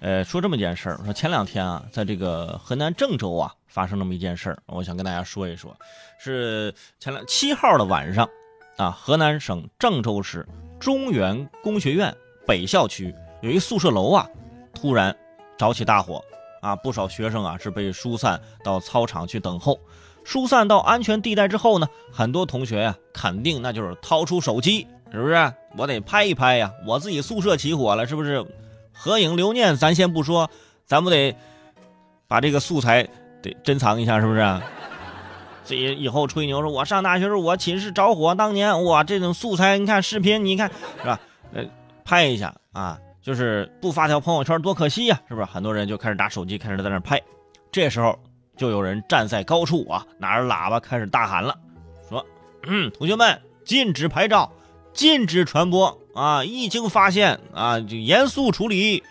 呃，说这么一件事儿，说前两天啊，在这个河南郑州啊，发生那么一件事儿，我想跟大家说一说，是前两七号的晚上，啊，河南省郑州市中原工学院北校区有一宿舍楼啊，突然着起大火，啊，不少学生啊是被疏散到操场去等候，疏散到安全地带之后呢，很多同学呀，肯定那就是掏出手机，是不是？我得拍一拍呀，我自己宿舍起火了，是不是？合影留念，咱先不说，咱不得把这个素材得珍藏一下，是不是？自己以后吹牛说，我上大学时候我寝室着火，当年哇，这种素材，你看视频，你看是吧？呃，拍一下啊，就是不发条朋友圈多可惜呀，是不是？很多人就开始拿手机开始在那拍，这时候就有人站在高处啊，拿着喇叭开始大喊了，说：“，同学们，禁止拍照，禁止传播。”啊，一经发现啊，就严肃处理。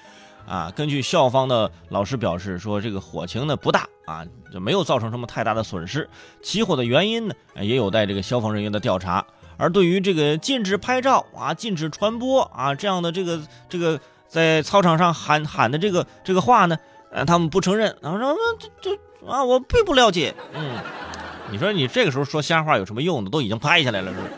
啊，根据校方的老师表示说，这个火情呢不大啊，就没有造成什么太大的损失。起火的原因呢，也有待这个消防人员的调查。而对于这个禁止拍照啊、禁止传播啊这样的这个这个在操场上喊喊的这个这个话呢，呃，他们不承认。然后说这这啊，我并不了解。嗯，你说你这个时候说瞎话有什么用呢？都已经拍下来了，是不是？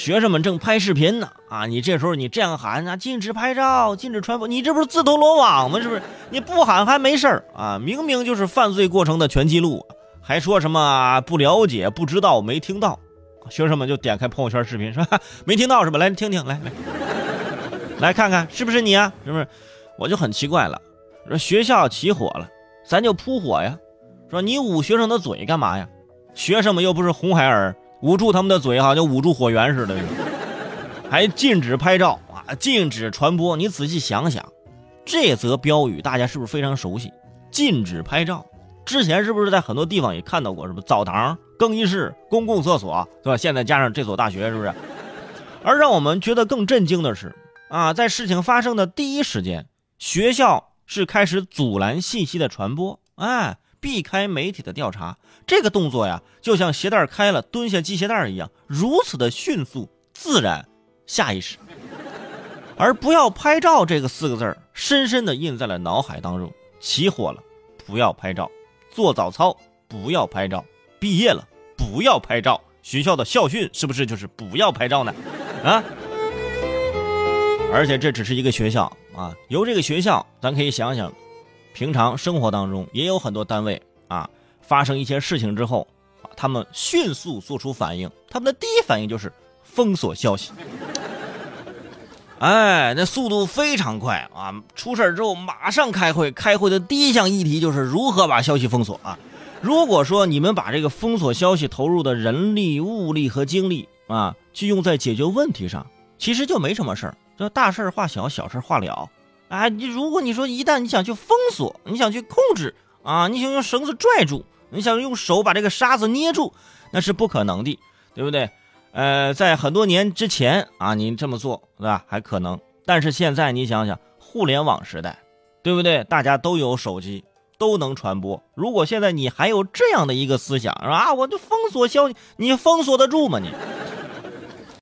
学生们正拍视频呢，啊，你这时候你这样喊啊，禁止拍照，禁止传播，你这不是自投罗网吗？是不是？你不喊还没事儿啊，明明就是犯罪过程的全记录，还说什么不了解、不知道、没听到？学生们就点开朋友圈视频，说 没听到是吧？来听听，来来，来看看是不是你啊？是不是？我就很奇怪了，说学校起火了，咱就扑火呀，说你捂学生的嘴干嘛呀？学生们又不是红孩儿。捂住他们的嘴，好像捂住火源似的，还禁止拍照啊，禁止传播。你仔细想想，这则标语大家是不是非常熟悉？禁止拍照，之前是不是在很多地方也看到过？是不是澡堂、更衣室、公共厕所，对吧？现在加上这所大学，是不是？而让我们觉得更震惊的是，啊，在事情发生的第一时间，学校是开始阻拦信息的传播，哎。避开媒体的调查，这个动作呀，就像鞋带开了蹲下系鞋带一样，如此的迅速、自然、下意识。而“不要拍照”这个四个字深深的印在了脑海当中。起火了，不要拍照；做早操，不要拍照；毕业了，不要拍照。学校的校训是不是就是不要拍照呢？啊！而且这只是一个学校啊，由这个学校，咱可以想想。平常生活当中也有很多单位啊，发生一些事情之后，他们迅速做出反应，他们的第一反应就是封锁消息。哎，那速度非常快啊！出事之后马上开会，开会的第一项议题就是如何把消息封锁啊。如果说你们把这个封锁消息投入的人力、物力和精力啊，去用在解决问题上，其实就没什么事儿，就大事化小，小事化了。啊，你如果你说一旦你想去封锁，你想去控制啊，你想用绳子拽住，你想用手把这个沙子捏住，那是不可能的，对不对？呃，在很多年之前啊，你这么做对吧？还可能，但是现在你想想，互联网时代，对不对？大家都有手机，都能传播。如果现在你还有这样的一个思想，啊，我就封锁消息，你封锁得住吗？你？